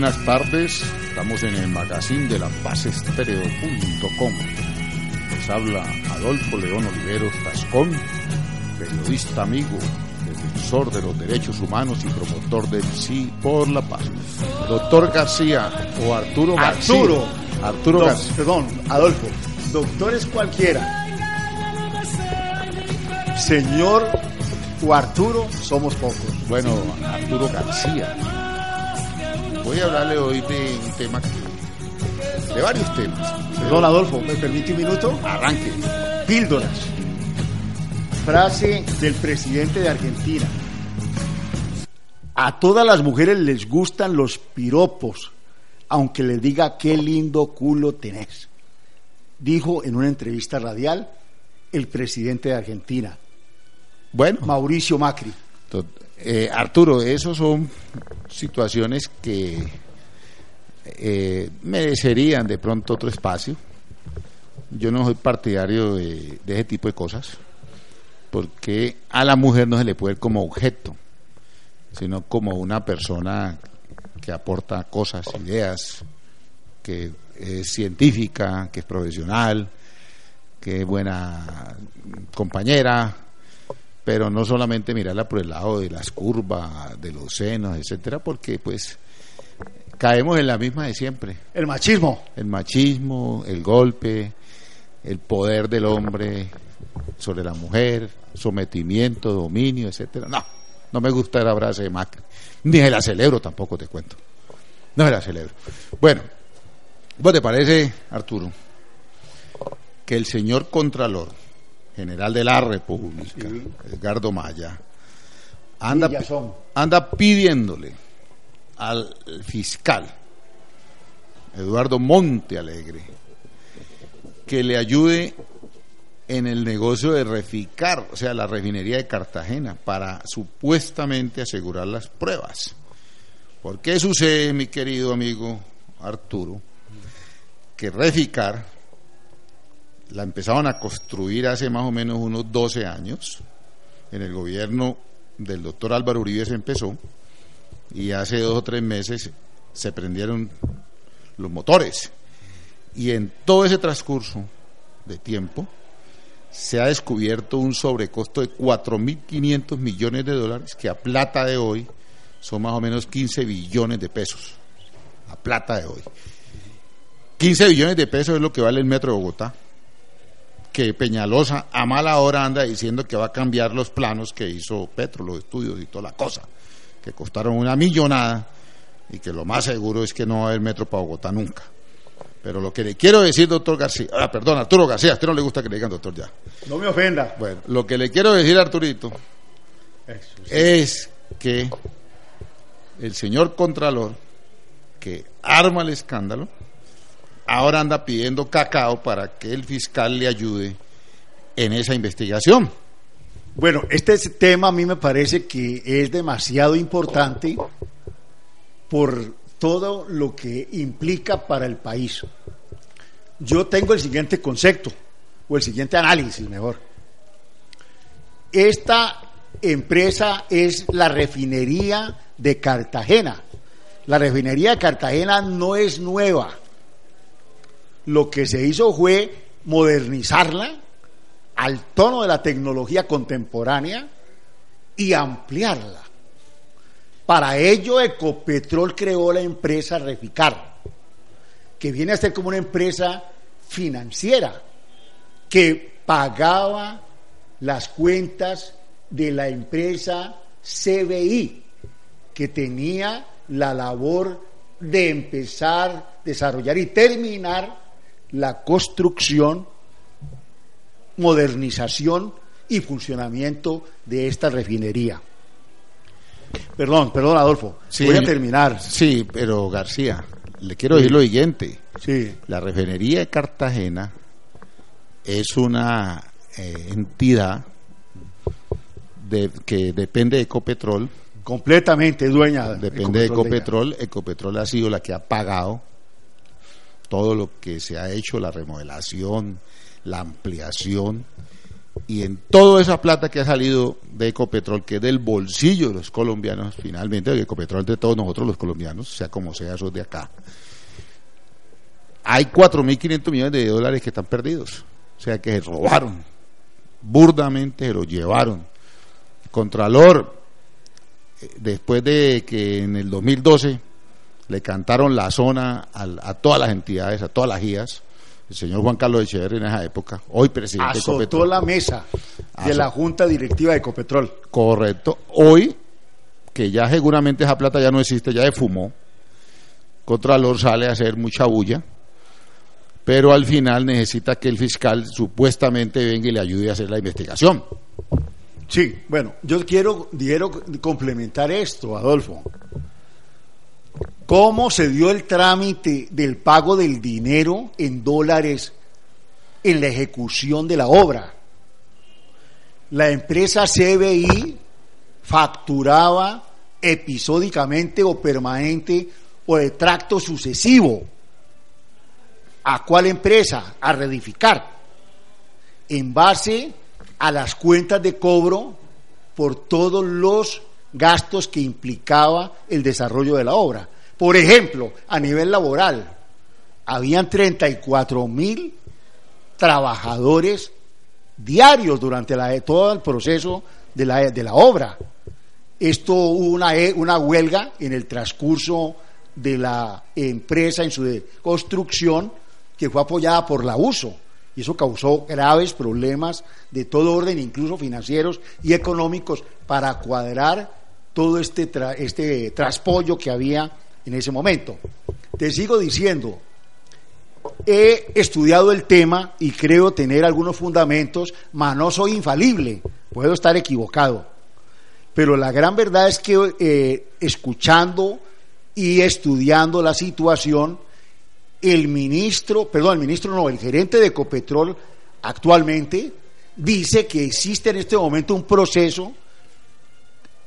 buenas tardes. Estamos en el magazine de la pazestereo.com. Les habla Adolfo León Oliveros Tascón, periodista amigo, defensor de los derechos humanos y promotor del sí por la paz. Doctor García o Arturo García. Arturo. Arturo García. Perdón, Adolfo. Doctores cualquiera. Señor o Arturo, somos pocos. Bueno, Arturo García. Voy a hablarle hoy de un tema que- de varios temas. Perdón, Adolfo, ¿me permite un minuto? Arranque. Píldoras. Frase del presidente de Argentina. A todas las mujeres les gustan los piropos, aunque les diga qué lindo culo tenés. Dijo en una entrevista radial el presidente de Argentina, Bueno, Mauricio Macri. Eh, Arturo, esos son situaciones que eh, merecerían de pronto otro espacio. Yo no soy partidario de, de ese tipo de cosas, porque a la mujer no se le puede ver como objeto, sino como una persona que aporta cosas, ideas, que es científica, que es profesional, que es buena compañera, pero no solamente mirarla por el lado de las curvas, de los senos, etcétera, porque pues caemos en la misma de siempre, El machismo. el machismo, el golpe, el poder del hombre sobre la mujer, sometimiento, dominio, etcétera. No, no me gusta la frase de Macri, ni se la celebro tampoco te cuento. No se la celebro. Bueno, ¿vos te parece, Arturo, que el señor Contralor General de la República, Sí. Edgardo Maya, anda, anda pidiéndole al fiscal Eduardo Monte Alegre que le ayude en el negocio de reficar, o sea, la refinería de Cartagena, para supuestamente asegurar las pruebas. ¿Por qué sucede, mi querido amigo Arturo, que reficar la empezaron a construir hace más o menos unos 12 años, en el gobierno del doctor Álvaro Uribe se empezó, y hace dos o tres meses se prendieron los motores. Y en todo ese transcurso de tiempo se ha descubierto un sobrecosto de 4.500 millones de dólares, que a plata de hoy son más o menos 15 billones de pesos. A plata de hoy. 15 billones de pesos es lo que vale el metro de Bogotá. Que Peñalosa a mala hora anda diciendo que va a cambiar los planos que hizo Petro, los estudios y toda la cosa, que costaron una millonada y que lo más seguro es que no va a haber metro para Bogotá nunca. Pero lo que le quiero decir, doctor García, ah, perdón, Arturo García, a usted no le gusta que le digan doctor ya. No me ofenda. Bueno, lo que le quiero decir, Arturito, Eso, sí. es que el señor Contralor, que arma el escándalo, ahora anda pidiendo cacao para que el fiscal le ayude en esa investigación. Bueno, este tema a mí me parece que es demasiado importante por todo lo que implica para el país. Yo tengo el siguiente concepto, o el siguiente análisis mejor. Esta empresa es la refinería de Cartagena. La refinería de Cartagena no es nueva. Lo que se hizo fue modernizarla al tono de la tecnología contemporánea y ampliarla. Para ello, Ecopetrol creó la empresa Reficar, que viene a ser como una empresa financiera que pagaba las cuentas de la empresa CBI, que tenía la labor de empezar, desarrollar y terminar la construcción, modernización y funcionamiento de esta refinería. Perdón, perdón, Adolfo. Sí. Voy a terminar. Sí, pero García, le quiero decir lo siguiente. Sí. La refinería de Cartagena es una eh, entidad de- que depende de Ecopetrol, Completamente dueña. depende de Ecopetrol ella. Ecopetrol. Ecopetrol ha sido la que ha pagado todo lo que se ha hecho, la remodelación, la ampliación y en toda esa plata que ha salido de Ecopetrol, que es del bolsillo de los colombianos, finalmente, de Ecopetrol de todos nosotros los colombianos, sea como sea, esos de acá, hay 4.500 millones de dólares que están perdidos. O sea, que se robaron, burdamente se lo llevaron. Contralor, eh, después de que en el 2012 le cantaron la zona a, todas las entidades, a todas las guías, el señor Juan Carlos Echeverri en esa época, hoy presidente Azotó de Ecopetrol. la mesa de la Junta Directiva de Ecopetrol. Correcto. Hoy, que ya seguramente esa plata ya no existe, ya se fumó, Contralor sale a hacer mucha bulla, pero al final necesita que el fiscal supuestamente venga y le ayude a hacer la investigación. Sí, bueno, yo quiero, quiero complementar esto, Adolfo. ¿Cómo se dio el trámite del pago del dinero en dólares en la ejecución de la obra? La empresa CBI facturaba episódicamente o permanente o de tracto sucesivo. ¿A cuál empresa? A Redificar. En base a las cuentas de cobro por todos los gastos que implicaba el desarrollo de la obra. Por ejemplo, a nivel laboral, habían 34 mil trabajadores diarios durante la, todo el proceso de la, de la obra. Esto hubo una, una huelga en el transcurso de la empresa en su construcción que fue apoyada por la uso y eso causó graves problemas de todo orden, incluso financieros y económicos, para cuadrar todo este, este traspollo que había en ese momento. Te sigo diciendo, he estudiado el tema y creo tener algunos fundamentos, mas no soy infalible, puedo estar equivocado. Pero la gran verdad es que eh, escuchando y estudiando la situación, el ministro, perdón, el ministro no, el gerente de Ecopetrol actualmente dice que existe en este momento un proceso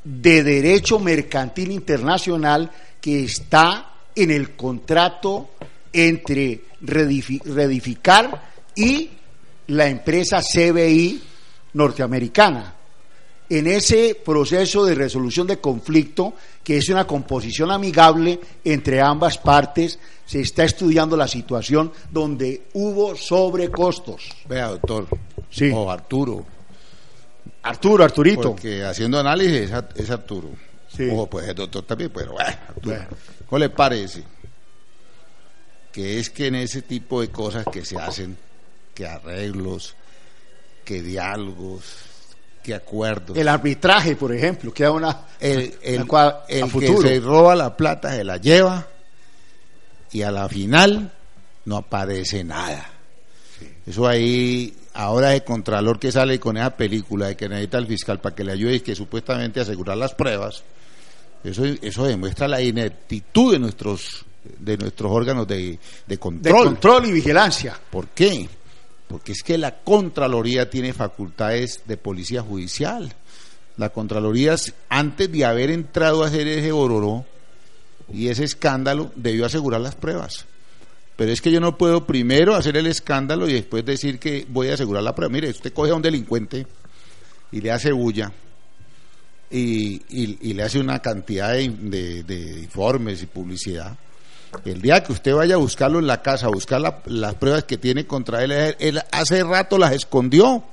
de derecho mercantil internacional que está en el contrato entre Redificar y la empresa CBI norteamericana. En ese proceso de resolución de conflicto, que es una composición amigable entre ambas partes, se está estudiando la situación donde hubo sobrecostos. Vea, doctor. Sí. O Arturo. Arturo, Arturito. Porque haciendo análisis es, Arturo. Sí. O pues el doctor también, pero bueno, ¿Cómo le parece? Que es que en ese tipo de cosas que se hacen, que arreglos, que diálogos, que acuerdos. El arbitraje, por ejemplo, que una. El, el, el que se roba la plata se la lleva y a la final no aparece nada. Eso ahí, ahora el contralor que sale con esa película de que necesita el fiscal para que le ayude y que supuestamente asegurar las pruebas, eso, eso demuestra la ineptitud de nuestros de nuestros órganos de, de control. De control y vigilancia. ¿Por qué? Porque es que la Contraloría tiene facultades de policía judicial. La Contraloría, antes de haber entrado a hacer ese bororó, y ese escándalo debió asegurar las pruebas. Pero es que yo no puedo primero hacer el escándalo y después decir que voy a asegurar la prueba. Mire, usted coge a un delincuente y le hace bulla y, y, le hace una cantidad de, informes y publicidad. El día que usted vaya a buscarlo en la casa, a buscar las pruebas que tiene contra él, él hace rato las escondió.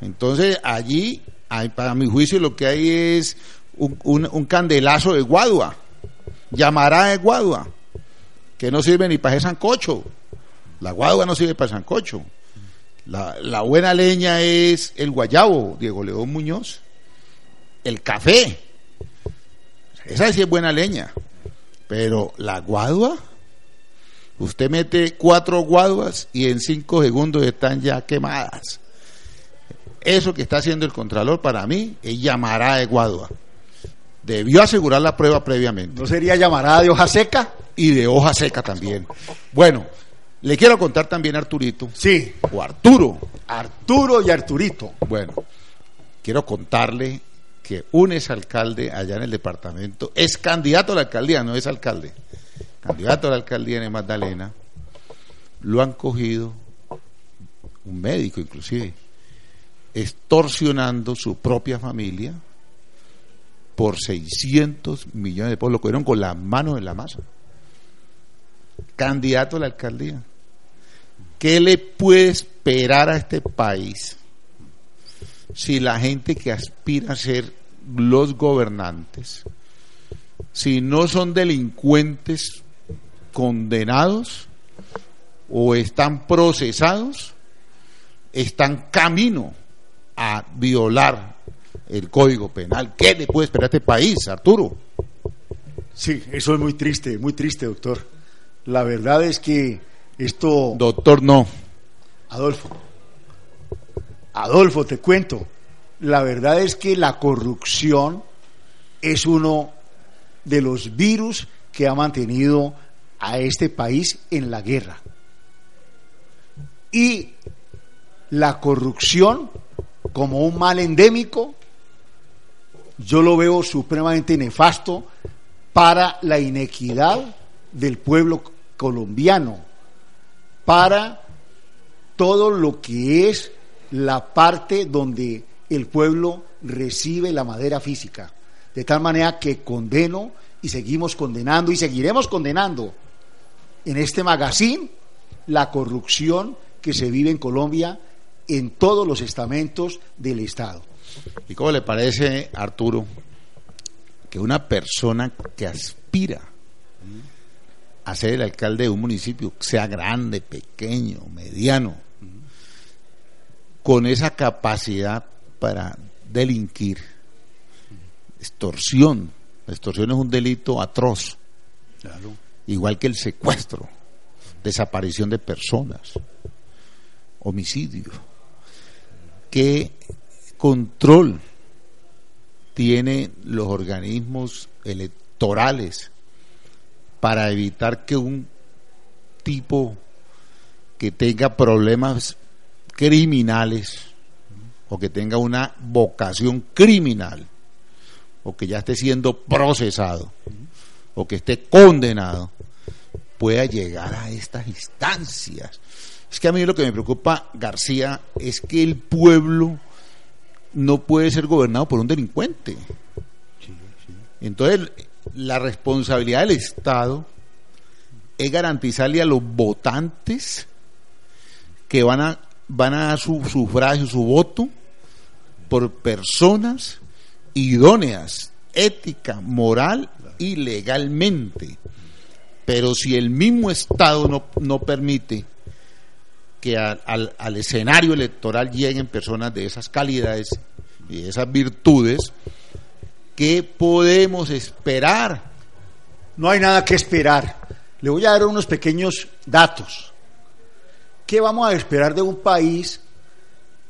Entonces allí, para mi juicio, lo que hay es un, un candelazo de guadua llamará de guadua, que no sirve ni para ese sancocho. La guadua no sirve para sancocho. La, la buena leña es el guayabo, Diego León Muñoz. El café. Esa sí es buena leña. Pero la guadua, usted mete cuatro guaduas y en cinco segundos están ya quemadas. Eso que está haciendo el Contralor para mí es llamará de guadua debió asegurar la prueba previamente. ¿No sería llamarada de hoja seca? Y de hoja seca también. Bueno, le quiero contar también a Arturito. Sí. O Arturo. Arturo y Arturito. Bueno, quiero contarle que un exalcalde allá en el departamento es candidato a la alcaldía, no es alcalde. Candidato a la alcaldía en Magdalena. Lo han cogido, un médico inclusive, extorsionando su propia familia por 600 millones de pesos. Lo cogieron con las manos en la masa. Candidato a la alcaldía. ¿Qué le puede esperar a este país si la gente que aspira a ser los gobernantes, si no son delincuentes condenados o están procesados, están camino a violar el Código Penal. ¿Qué le puede esperar a este país, Arturo? Sí, eso es muy triste, muy triste, doctor. La verdad es que esto... Doctor, no. Adolfo. Adolfo, te cuento. La verdad es que la corrupción es uno de los virus que ha mantenido a este país en la guerra. Y la corrupción como un mal endémico, yo lo veo supremamente nefasto para la inequidad del pueblo colombiano, para todo lo que es la parte donde el pueblo recibe la madera física. De tal manera que condeno y seguimos condenando y seguiremos condenando en este magazine la corrupción que se vive en Colombia en todos los estamentos del Estado. ¿Y cómo le parece, Arturo, que una persona que aspira a ser el alcalde de un municipio, sea grande, pequeño, mediano, con esa capacidad para delinquir, extorsión, la extorsión es un delito atroz, igual que el secuestro, desaparición de personas, homicidio. ¿Qué control tienen los organismos electorales para evitar que un tipo que tenga problemas criminales o que tenga una vocación criminal o que ya esté siendo procesado o que esté condenado pueda llegar a estas instancias. Es que a mí lo que me preocupa, García, es que el pueblo no puede ser gobernado por un delincuente. Entonces, la responsabilidad del Estado es garantizarle a los votantes que van a, van a dar su sufragio, su voto, por personas idóneas, ética, moral y legalmente. Pero si el mismo Estado no, no permite que al, al, escenario electoral lleguen personas de esas calidades y de esas virtudes, ¿qué podemos esperar? No hay nada que esperar. Le voy a dar unos pequeños datos. ¿Qué vamos a esperar de un país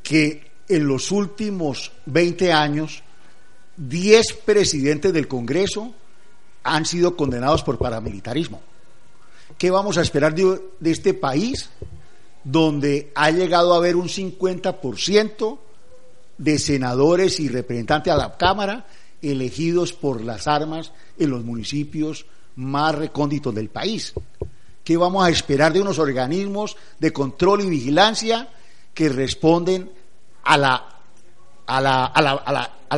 que en los últimos 20 años 10 presidentes del Congreso han sido condenados por paramilitarismo. ¿Qué vamos a esperar de, este país donde ha llegado a haber un 50% de senadores y representantes a la Cámara elegidos por las armas en los municipios más recónditos del país? ¿Qué vamos a esperar de unos organismos de control y vigilancia que responden a la,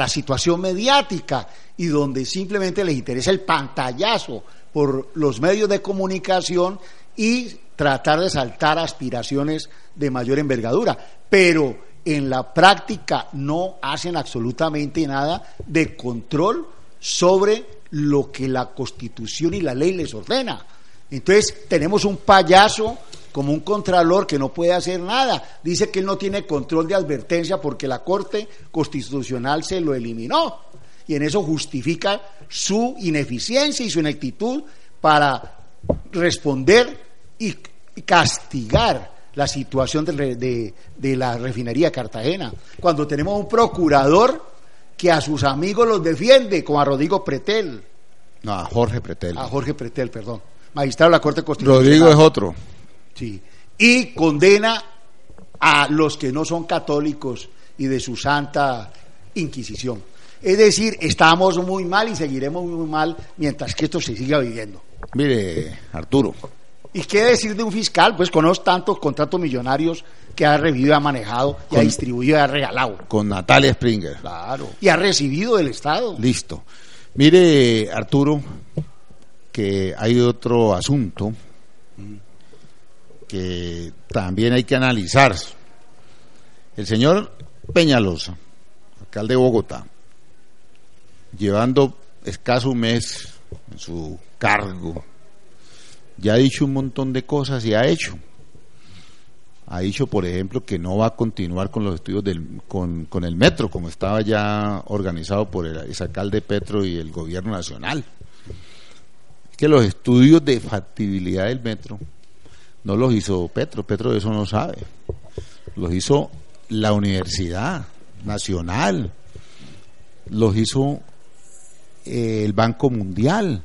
situación mediática y donde simplemente les interesa el pantallazo por los medios de comunicación y tratar de saltar aspiraciones de mayor envergadura. Pero en la práctica no hacen absolutamente nada de control sobre lo que la Constitución y la ley les ordena. Entonces tenemos un payaso como un contralor que no puede hacer nada. Dice que él no tiene control de advertencia porque la Corte Constitucional se lo eliminó. Y en eso justifica su ineficiencia y su ineptitud para responder y castigar la situación de, de, la refinería Cartagena. Cuando tenemos un procurador que a sus amigos los defiende, como a Rodrigo Pretel. No, a Jorge Pretel. A Jorge Pretel, perdón. Magistrado de la Corte Constitucional. Rodrigo es otro. Sí. Y condena a los que no son católicos y de su santa Inquisición. Es decir, estamos muy mal y seguiremos muy mal mientras que esto se siga viviendo. Mire, Arturo. ¿Y qué decir de un fiscal? Pues conozco tantos contratos millonarios que ha revivido, ha manejado, y ha distribuido, y ha regalado. Con Natalia Springer. Claro. Y ha recibido del Estado. Listo. Mire, Arturo, que hay otro asunto que también hay que analizar. El señor Peñalosa, alcalde de Bogotá, llevando escaso un mes en su cargo, ya ha dicho un montón de cosas y ha hecho. Ha dicho, por ejemplo, que no va a continuar con los estudios del, con, con el metro, como estaba ya organizado por el exalcalde Petro y el gobierno nacional. Que los estudios de factibilidad del metro no los hizo Petro, Petro de eso no sabe. Los hizo la Universidad Nacional, los hizo eh, el Banco Mundial,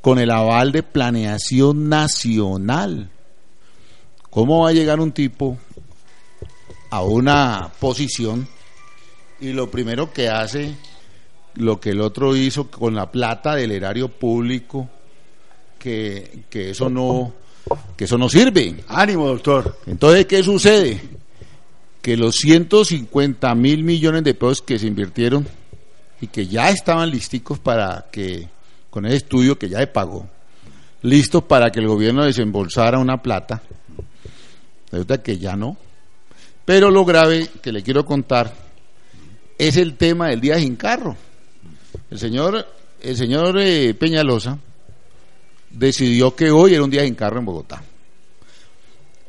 con el aval de planeación nacional. ¿Cómo va a llegar un tipo a una posición y lo primero que hace, lo que el otro hizo con la plata del erario público, que, que eso no que eso no sirve? Ánimo, doctor. Entonces, ¿qué sucede? Que los 150 mil millones de pesos que se invirtieron y que ya estaban listicos para que, con ese estudio que ya se pagó, listos para que el gobierno desembolsara una plata, resulta que ya no. Pero lo grave que le quiero contar es el tema del día sin carro. El señor, el señor eh, Peñalosa decidió que hoy era un día sin carro en Bogotá.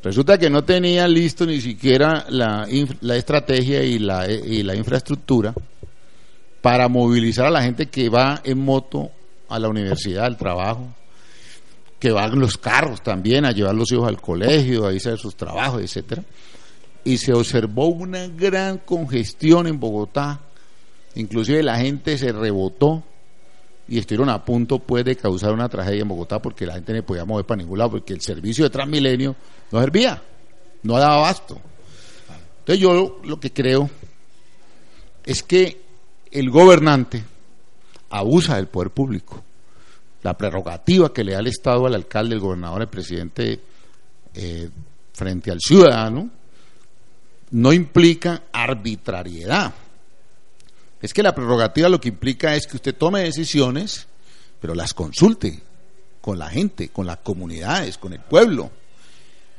Resulta que no tenía listo ni siquiera la, estrategia y la, y la infraestructura para movilizar a la gente que va en moto a la universidad, al trabajo, que van los carros también a llevar los hijos al colegio, a irse a sus trabajos, etcétera. Y se observó una gran congestión en Bogotá, inclusive la gente se rebotó y estuvieron a punto pues de causar una tragedia en Bogotá porque la gente no podía mover para ningún lado porque el servicio de Transmilenio no servía, no daba abasto. Entonces yo lo que creo es que el gobernante abusa del poder público. La prerrogativa que le da el Estado al alcalde, el gobernador, el presidente eh, frente al ciudadano no implica arbitrariedad. Es que la prerrogativa lo que implica es que usted tome decisiones, pero las consulte con la gente, con las comunidades, con el pueblo.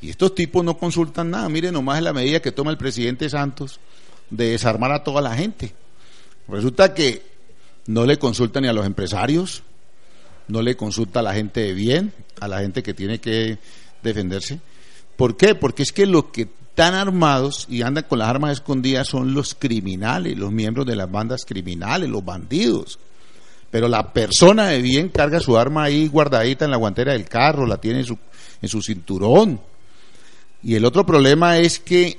Y estos tipos no consultan nada. Miren nomás en la medida que toma el presidente Santos de desarmar a toda la gente. Resulta que no le consulta ni a los empresarios, no le consulta a la gente de bien, a la gente que tiene que defenderse. ¿Por qué? Porque es que los que están armados y andan con las armas escondidas son los criminales, los miembros de las bandas criminales, los bandidos. Pero la persona de bien carga su arma ahí guardadita en la guantera del carro, la tiene en su, en su cinturón. Y el otro problema es que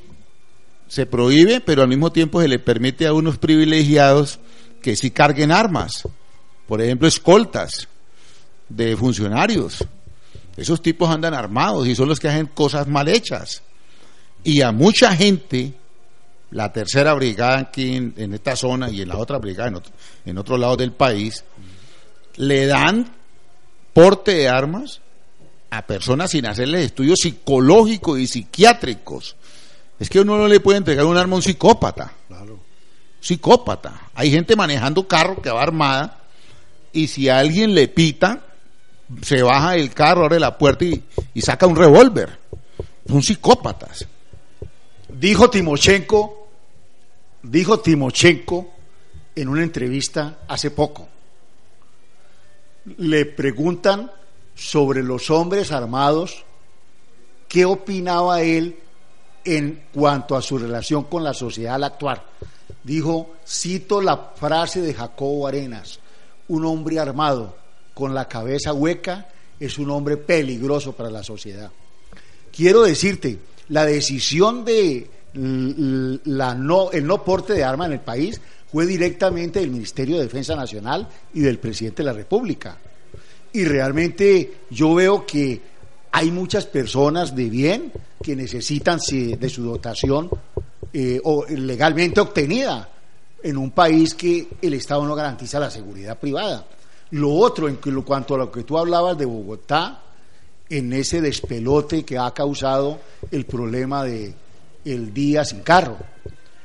se prohíbe, pero al mismo tiempo se le permite a unos privilegiados que sí carguen armas. Por ejemplo, escoltas de funcionarios. Esos tipos andan armados y son los que hacen cosas mal hechas. Y a mucha gente, la tercera brigada aquí en, en esta zona y en la otra brigada en otro, en otro lado del país, le dan porte de armas a personas sin hacerles estudios psicológicos y psiquiátricos. Es que uno no le puede entregar un arma a un psicópata. Claro. Psicópata. Hay gente manejando carro que va armada y si alguien le pita, se baja del carro, abre la puerta y, y saca un revólver. Son psicópatas. Dijo Timochenko, dijo Timochenko en una entrevista hace poco. Le preguntan sobre los hombres armados, qué opinaba él en cuanto a su relación con la sociedad actual. Dijo, cito la frase de Jacobo Arenas, un hombre armado con la cabeza hueca es un hombre peligroso para la sociedad. Quiero decirte, la decisión de la no, el no porte de arma en el país fue directamente del Ministerio de Defensa Nacional y del presidente de la República. Y realmente yo veo que hay muchas personas de bien que necesitan de su dotación eh, o legalmente obtenida en un país que el Estado no garantiza la seguridad privada. Lo otro, en cu- cuanto a lo que tú hablabas de Bogotá, en ese despelote que ha causado el problema de el día sin carro.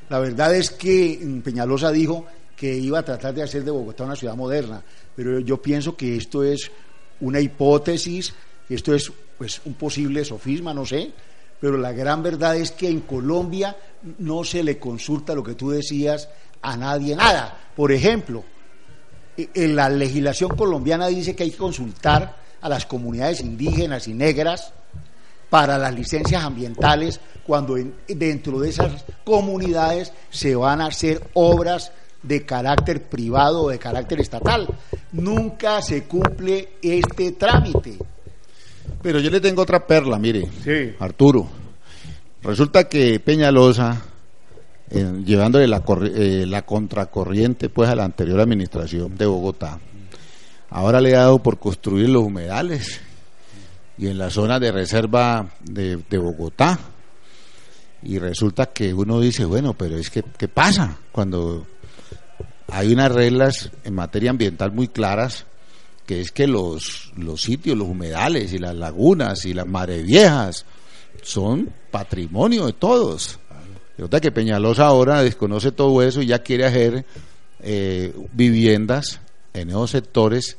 La verdad es que Peñalosa dijo que iba a tratar de hacer de Bogotá una ciudad moderna, pero yo pienso que esto es una hipótesis, esto es pues un posible sofisma, no sé, pero la gran verdad es que en Colombia no se le consulta lo que tú decías a nadie nada. Por ejemplo, e, en la legislación colombiana dice que hay que consultar a las comunidades indígenas y negras para las licencias ambientales cuando dentro de esas comunidades se van a hacer obras de carácter privado o de carácter estatal. Nunca se cumple este trámite. Pero yo le tengo otra perla, mire, Arturo. Resulta que Peñalosa, llevándole la, eh, la contracorriente pues a la anterior administración de Bogotá, ahora le ha dado por construir los humedales y en la zona de reserva de, Bogotá. Y resulta que uno dice, bueno, pero es que, ¿qué pasa cuando hay unas reglas en materia ambiental muy claras que es que los, los sitios, los humedales y las lagunas y las mares viejas son patrimonio de todos. Resulta que Peñalosa ahora desconoce todo eso y ya quiere hacer eh, viviendas en esos sectores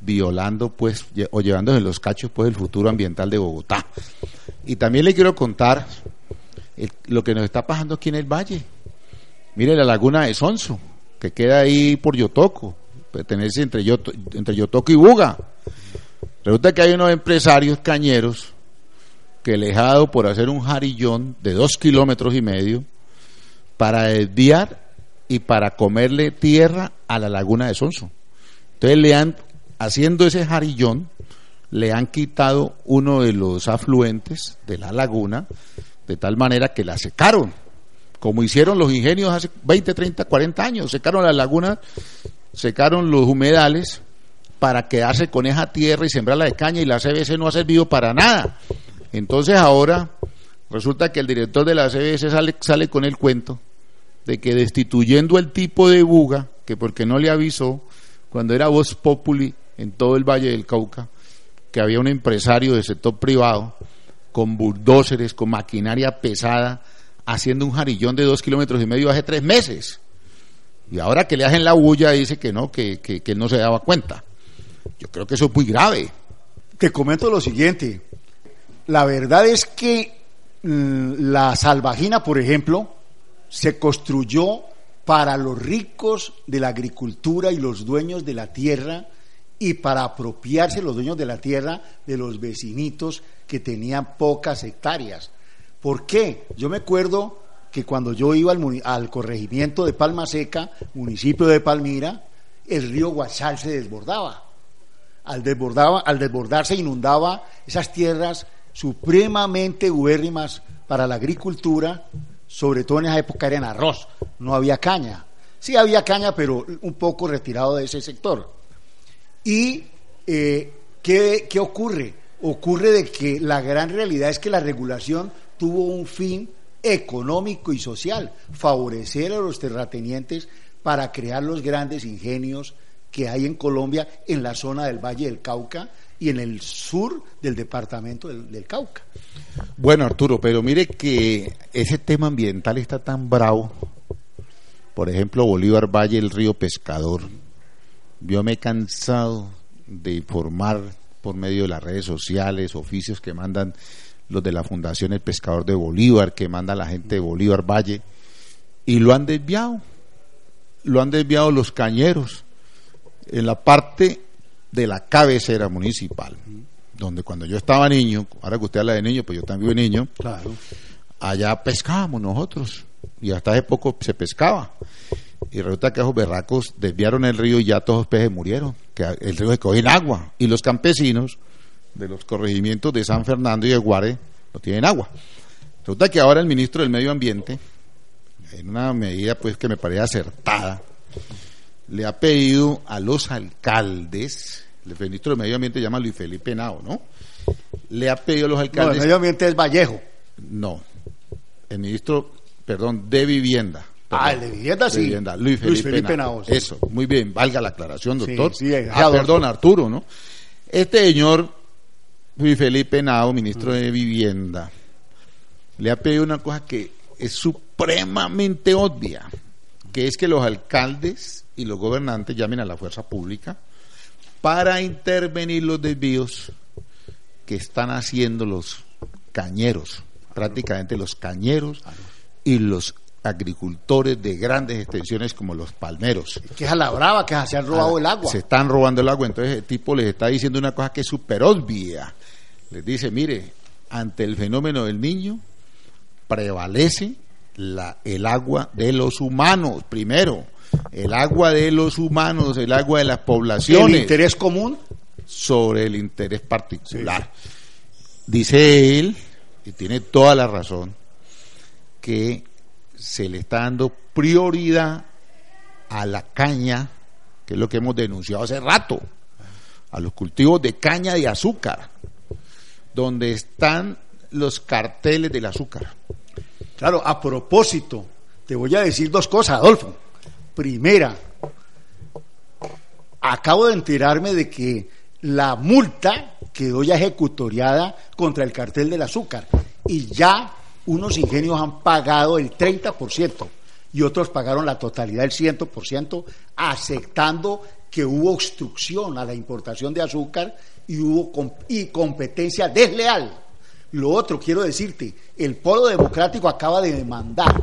violando pues o llevándose los cachos pues el futuro ambiental de Bogotá. Y también le quiero contar lo que nos está pasando aquí en el valle. Mire la laguna de Sonso, que queda ahí por Yotoco pertenece entre, entre Yotoco y Buga. Resulta que hay unos empresarios cañeros que les ha dado por hacer un jarillón de dos kilómetros y medio para desviar y para comerle tierra a la laguna de Sonso. Entonces le han, haciendo ese jarillón, le han quitado uno de los afluentes de la laguna, de tal manera que la secaron, como hicieron los ingenios hace 20, 30, 40 años, secaron la laguna secaron los humedales para quedarse con esa tierra y sembrarla de caña y la CBS no ha servido para nada. Entonces ahora resulta que el director de la CBS sale, sale con el cuento de que destituyendo el tipo de buga, que porque no le avisó cuando era voz populi en todo el Valle del Cauca, que había un empresario del sector privado con bulldóceres, con maquinaria pesada, haciendo un jarillón de dos kilómetros y medio hace tres meses. Y ahora que le hacen la bulla dice que no, que, que, él no se daba cuenta. Yo creo que eso es muy grave. Te comento lo siguiente. La verdad es que mm, la salvajina, por ejemplo, se construyó para los ricos de la agricultura y los dueños de la tierra y para apropiarse los dueños de la tierra de los vecinitos que tenían pocas hectáreas. ¿Por qué? Yo me acuerdo que cuando yo iba al, corregimiento de Palma Seca, municipio de Palmira, el río Guachal se desbordaba. Al, desbordaba, al desbordarse inundaba esas tierras supremamente ubérrimas para la agricultura, sobre todo en esa época era en arroz, no había caña. Sí había caña, pero un poco retirado de ese sector. ¿Y eh, ¿qué, qué ocurre? Ocurre de que la gran realidad es que la regulación tuvo un fin económico y social, favorecer a los terratenientes para crear los grandes ingenios que hay en Colombia, en la zona del Valle del Cauca y en el sur del departamento del, Cauca. Bueno, Arturo, pero mire que ese tema ambiental está tan bravo. Por ejemplo, Bolívar Valle, el río Pescador. Yo me he cansado de informar por medio de las redes sociales, oficios que mandan los de la Fundación El Pescador de Bolívar, que manda la gente de Bolívar Valle, y lo han desviado, lo han desviado los cañeros en la parte de la cabecera municipal, donde cuando yo estaba niño, ahora que usted habla de niño, pues yo también fui niño, claro. allá pescábamos nosotros, y hasta hace poco se pescaba. Y resulta que esos berracos desviaron el río y ya todos los peces murieron, que el río se cogió en agua, y los campesinos de los corregimientos de San Fernando y de Guare no tienen agua. Resulta que ahora el ministro del Medio Ambiente, en una medida pues que me parece acertada, le ha pedido a los alcaldes, el ministro del Medio Ambiente llama Luis Felipe Nao, ¿no? Le ha pedido a los alcaldes. No, el Medio Ambiente es Vallejo. No, el ministro, perdón, de Vivienda. ah, el de Vivienda sí. Luis Felipe, Nao. Eso, muy bien, valga la aclaración, doctor. Sí, ah, perdón, Arturo, ¿no? Este señor Luis Felipe Nao, ministro de Vivienda, le ha pedido una cosa que es supremamente obvia, que es que los alcaldes y los gobernantes llamen a la fuerza pública para intervenir los desvíos que están haciendo los cañeros, prácticamente los cañeros y los agricultores de grandes extensiones como los palmeros. Que es a la brava que se han robado el agua. Se están robando el agua, entonces el tipo les está diciendo una cosa que es súper obvia. Les dice, mire, ante el fenómeno del niño prevalece la, el agua de los humanos, primero, el agua de los humanos, el agua de las poblaciones. ¿El interés común? Sobre el interés particular. Dice él, y tiene toda la razón, que se le está dando prioridad a la caña, que es lo que hemos denunciado hace rato, a los cultivos de caña de azúcar, donde están los carteles del azúcar. Claro, a propósito, te voy a decir dos cosas, Adolfo. Primera, acabo de enterarme de que la multa quedó ya ejecutoriada contra el cartel del azúcar y ya unos ingenios han pagado el 30% y otros pagaron la totalidad del 100%, aceptando que hubo obstrucción a la importación de azúcar y hubo y competencia desleal. Lo otro, quiero decirte, el Polo Democrático acaba de demandar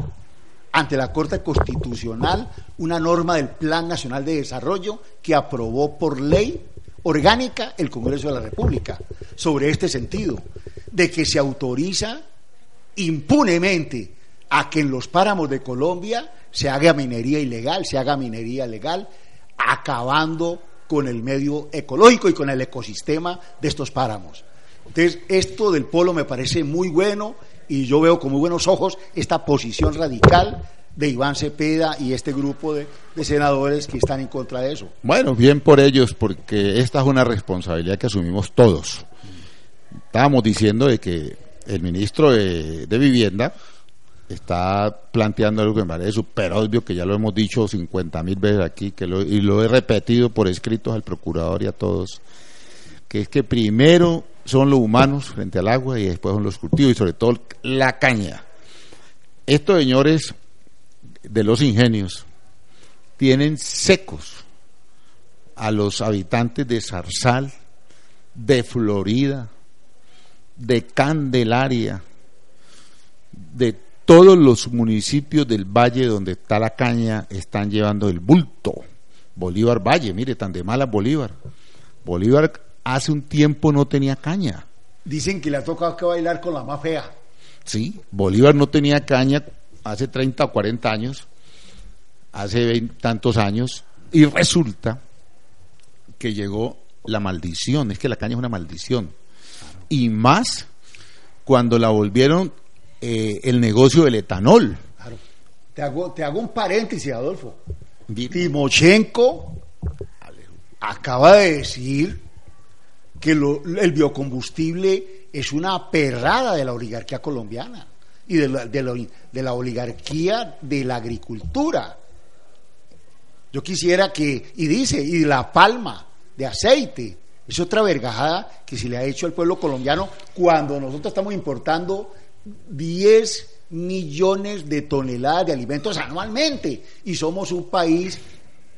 ante la Corte Constitucional una norma del Plan Nacional de Desarrollo que aprobó por ley orgánica el Congreso de la República sobre este sentido, de que se autoriza impunemente a que en los páramos de Colombia se haga minería ilegal, se haga minería legal, acabando con el medio ecológico y con el ecosistema de estos páramos. Entonces, esto del polo me parece muy bueno y yo veo con muy buenos ojos esta posición radical de Iván Cepeda y este grupo de, senadores que están en contra de eso. Bueno, bien por ellos, porque esta es una responsabilidad que asumimos todos. Estábamos diciendo de que el ministro de, Vivienda está planteando algo que me parece súper obvio, que ya lo hemos dicho 50 mil veces aquí, y lo he repetido por escritos al procurador y a todos, que es que primero son los humanos frente al agua y después son los cultivos y sobre todo la caña. Estos señores de los ingenios tienen secos a los habitantes de Zarzal, de Florida, de Candelaria, de todos los municipios del valle donde está la caña están llevando el bulto. Bolívar Valle, mire, tan de mala Bolívar. Bolívar hace un tiempo no tenía caña. Dicen que le ha tocado que bailar con la más fea. Sí, Bolívar no tenía caña hace 30 o 40 años, hace 20 tantos años, y resulta que llegó la maldición, es que la caña es una maldición y más cuando la volvieron eh, el negocio del etanol. Te hago, te hago un paréntesis, Adolfo. Timochenko acaba de decir que el biocombustible es una perrada de la oligarquía colombiana y de la, de la oligarquía de la agricultura. Yo quisiera que, y dice, y la palma de aceite, es otra vergajada que se le ha hecho al pueblo colombiano cuando nosotros estamos importando 10 millones de toneladas de alimentos anualmente y somos un país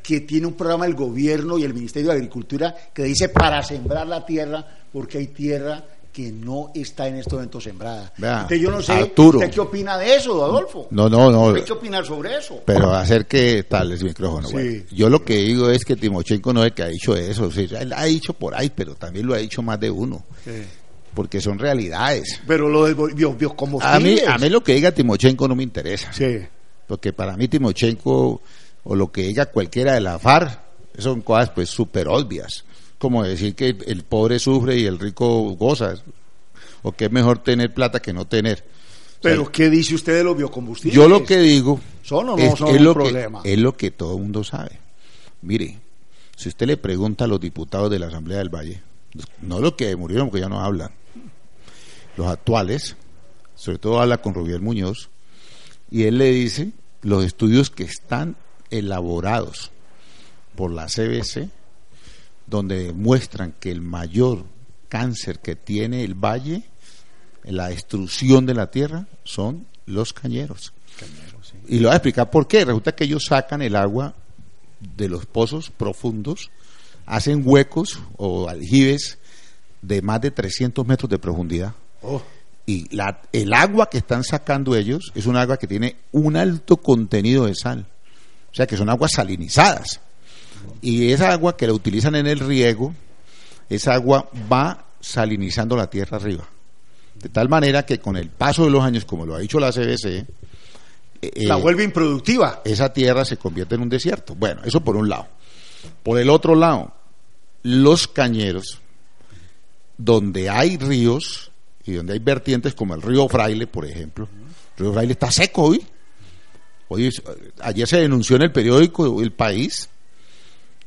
que tiene un programa del gobierno y el Ministerio de Agricultura que dice para sembrar la tierra porque hay tierra que no está en este momento sembrada. yo no sé ¿usted qué opina de eso, Adolfo. No, no, no. ¿Qué opinar sobre eso? Pero hacer que tal es micrófono. Yo lo que digo es que Timochenko no es que ha dicho eso. O él ha dicho por ahí, pero también lo ha dicho más de uno. Porque son realidades. Pero lo del A mí, a mí lo que diga Timochenko no me interesa. Sí. Porque para mí Timochenko o lo que diga cualquiera de la FARC son cosas pues súper obvias como decir que el pobre sufre y el rico goza, o que es mejor tener plata que no tener. Pero ¿qué dice usted de los biocombustibles? Yo lo que digo ¿Son o no son un lo problema? Que, es lo que todo el mundo sabe. Mire, si usted le pregunta a los diputados de la Asamblea del Valle, no los que murieron porque ya no hablan, los actuales, sobre todo habla con Rubiel Muñoz, y él le dice los estudios que están elaborados por la CBC donde demuestran que el mayor cáncer que tiene el valle, la destrucción de la tierra, son los cañeros. Y lo voy a explicar por qué. Resulta que ellos sacan el agua de los pozos profundos, hacen huecos o aljibes de más de 300 metros de profundidad. Oh. Y la, el agua que están sacando ellos es un agua que tiene un alto contenido de sal. O sea que son aguas salinizadas. Y esa agua que la utilizan en el riego, esa agua va salinizando la tierra arriba. De tal manera que con el paso de los años, como lo ha dicho la CBC, eh, la vuelve improductiva. Esa tierra se convierte en un desierto. Bueno, eso por un lado. Por el otro lado, los cañeros, donde hay ríos y donde hay vertientes como el río Fraile, por ejemplo, el río Fraile está seco hoy. Hoy, ayer se denunció en el periódico El País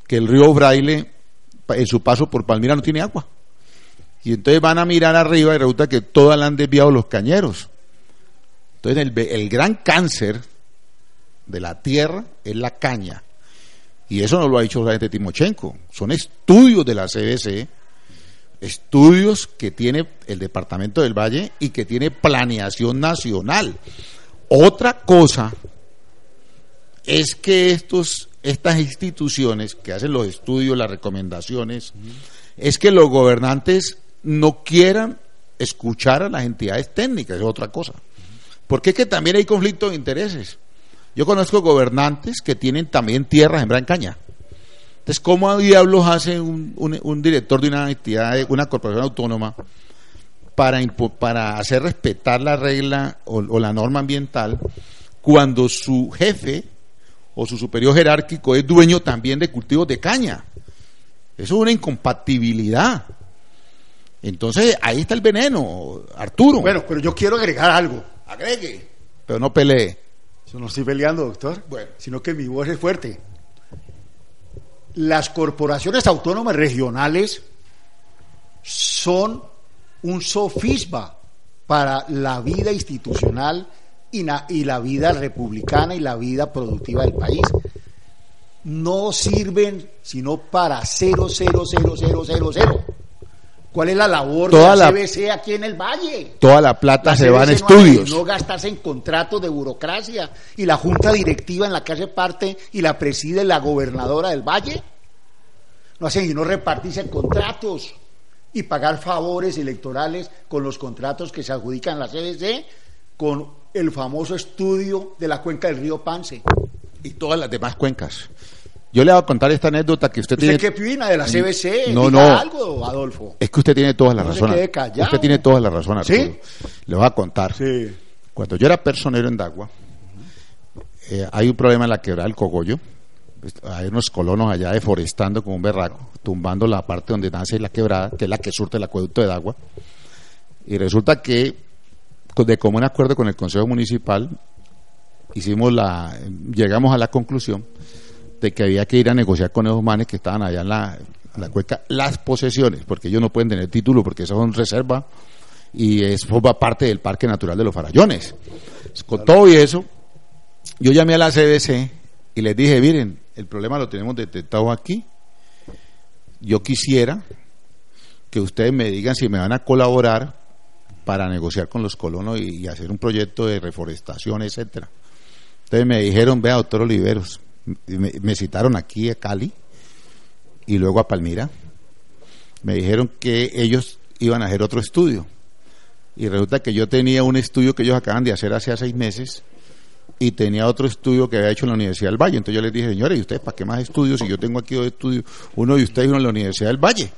que el río Fraile, en su paso por Palmira, no tiene agua. Y entonces van a mirar arriba y resulta que todas la han desviado los cañeros. Entonces el, el gran cáncer de la tierra es la caña. Y eso no lo ha dicho solamente Timochenko. Son estudios de la CBC, estudios que tiene el Departamento del Valle y que tiene planeación nacional. Otra cosa es que estos, estas instituciones que hacen los estudios, las recomendaciones, es que los gobernantes no quieran escuchar a las entidades técnicas, es otra cosa. Porque es que también hay conflicto de intereses. Yo conozco gobernantes que tienen también tierras en caña. Entonces, ¿cómo diablos hace un, un, director de una entidad, una corporación autónoma, para, para hacer respetar la regla o, la norma ambiental cuando su jefe o su superior jerárquico es dueño también de cultivos de caña? Eso es una incompatibilidad. Entonces, ahí está el veneno, Arturo. Bueno, pero yo quiero agregar algo. Agregue, pero no pelee. Yo no estoy peleando, doctor, bueno. sino que mi voz es fuerte. Las corporaciones autónomas regionales son un sofisma para la vida institucional y, y la vida republicana y la vida productiva del país. No sirven sino para cero, cero, cero, cero, cero, cero. ¿Cuál es la labor de la, CBC aquí en el Valle? Toda la plata se va en estudios. No gastarse en contratos de burocracia y la junta directiva en la que hace parte y la preside la gobernadora del Valle. No hacen sino repartirse contratos y pagar favores electorales con los contratos que se adjudican a la CBC con el famoso estudio de la cuenca del río Pance. Y todas las demás cuencas. Yo le voy a contar esta anécdota que usted, tiene. ¿Usted qué opina de la CBC? No, no. algo, Adolfo? Es que usted tiene toda la razón. Usted tiene toda la razón, ¿Sí? Le voy a contar. Sí. Cuando yo era personero en Dagua, eh, hay un problema en la quebrada del Cogollo. Hay unos colonos allá deforestando como un berraco, tumbando la parte donde nace la quebrada, que es la que surte el acueducto de Dagua. Y resulta que, de común acuerdo con el Consejo Municipal, hicimos la, llegamos a la conclusión de que había que ir a negociar con esos manes que estaban allá en la, cueca las posesiones, porque ellos no pueden tener título porque eso son reserva y es forma parte del Parque Natural de los Farallones. Con todo y eso, yo llamé a la CDC y les dije, miren, el problema lo tenemos detectado aquí. Yo quisiera que ustedes me digan si me van a colaborar para negociar con los colonos y, hacer un proyecto de reforestación, etcétera. Entonces me dijeron, vea, doctor Oliveros, me, citaron aquí a Cali y luego a Palmira. Me dijeron que ellos iban a hacer otro estudio. Y resulta que yo tenía un estudio que ellos acaban de hacer hace seis meses y tenía otro estudio que había hecho en la Universidad del Valle. Entonces yo les dije, señores, ¿y ustedes para qué más estudios si yo tengo aquí dos estudios? Uno de ustedes y uno en la Universidad del Valle.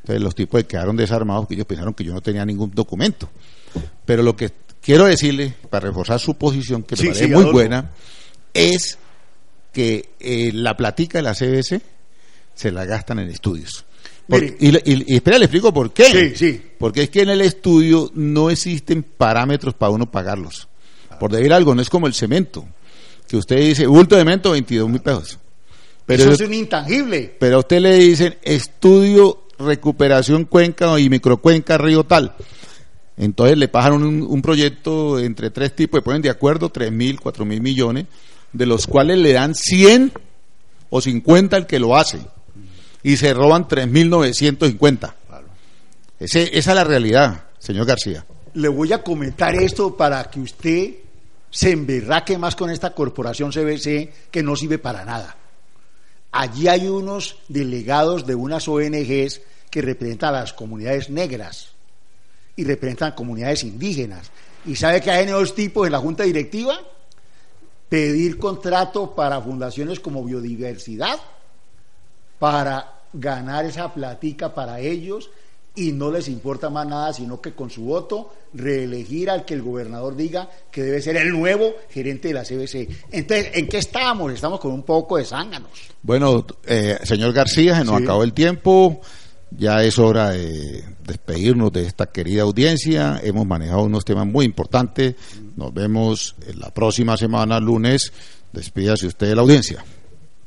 Entonces los tipos quedaron desarmados porque ellos pensaron que yo no tenía ningún documento. Pero lo que quiero decirle, para reforzar su posición, que me parece muy buena, es que eh, la platica de la CBS se la gastan en estudios. y, espera, le explico por qué. Sí, sí. Porque es que en el estudio no existen parámetros para uno pagarlos. Por decir algo, no es como el cemento, que usted dice, bulto de cemento, 22 mil pesos. Pero Eso es un intangible. Pero a usted le dicen estudio, recuperación cuenca y microcuenca río tal. Entonces le pagan un, proyecto entre tres tipos, y ponen de acuerdo, tres mil, cuatro mil millones, de los cuales le dan 100 o 50 al que lo hace y se roban 3.950. esa es la realidad, señor García. Le voy a comentar esto para que usted se emberraque más con esta corporación CBC que no sirve para nada. Allí hay unos delegados de unas ONGs que representan a las comunidades negras y representan comunidades indígenas. ¿Y sabe que hay en dos tipos en la junta directiva? Pedir contrato para fundaciones como biodiversidad, para ganar esa platica para ellos y no les importa más nada sino que con su voto reelegir al que el gobernador diga que debe ser el nuevo gerente de la CBC. Entonces, ¿en qué estamos? Estamos con un poco de zánganos. Bueno, eh, señor García, se nos acabó el tiempo. Ya es hora de despedirnos de esta querida audiencia. Hemos manejado unos temas muy importantes. Nos vemos en la próxima semana, lunes. Despídase usted de la audiencia.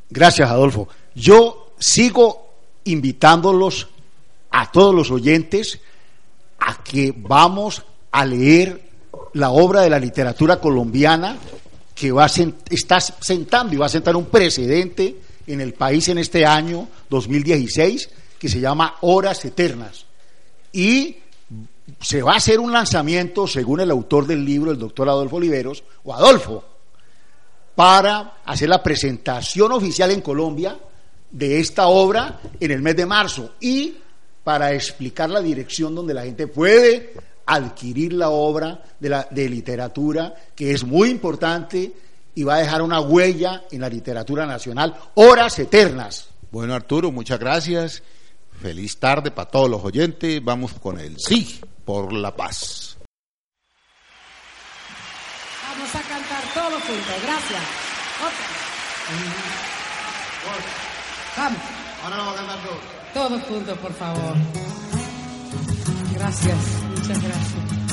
Gracias, Adolfo. Yo sigo invitándolos a todos los oyentes a que vamos a leer la obra de la literatura colombiana que va a está sentando y va a sentar un precedente en el país en este año 2016 que se llama Horas Eternas. Y se va a hacer un lanzamiento, según el autor del libro, el doctor Adolfo Oliveros, o Adolfo, para hacer la presentación oficial en Colombia de esta obra en el mes de marzo y para explicar la dirección donde la gente puede adquirir la obra de, la, de literatura, que es muy importante y va a dejar una huella en la literatura nacional, horas eternas. Bueno, Arturo, muchas gracias. Feliz tarde para todos los oyentes. Vamos con el sí por la paz. Vamos a cantar todos juntos. Gracias. Otra. Vamos. Ahora vamos a cantar todos. Todos juntos, por favor. Gracias. Muchas gracias.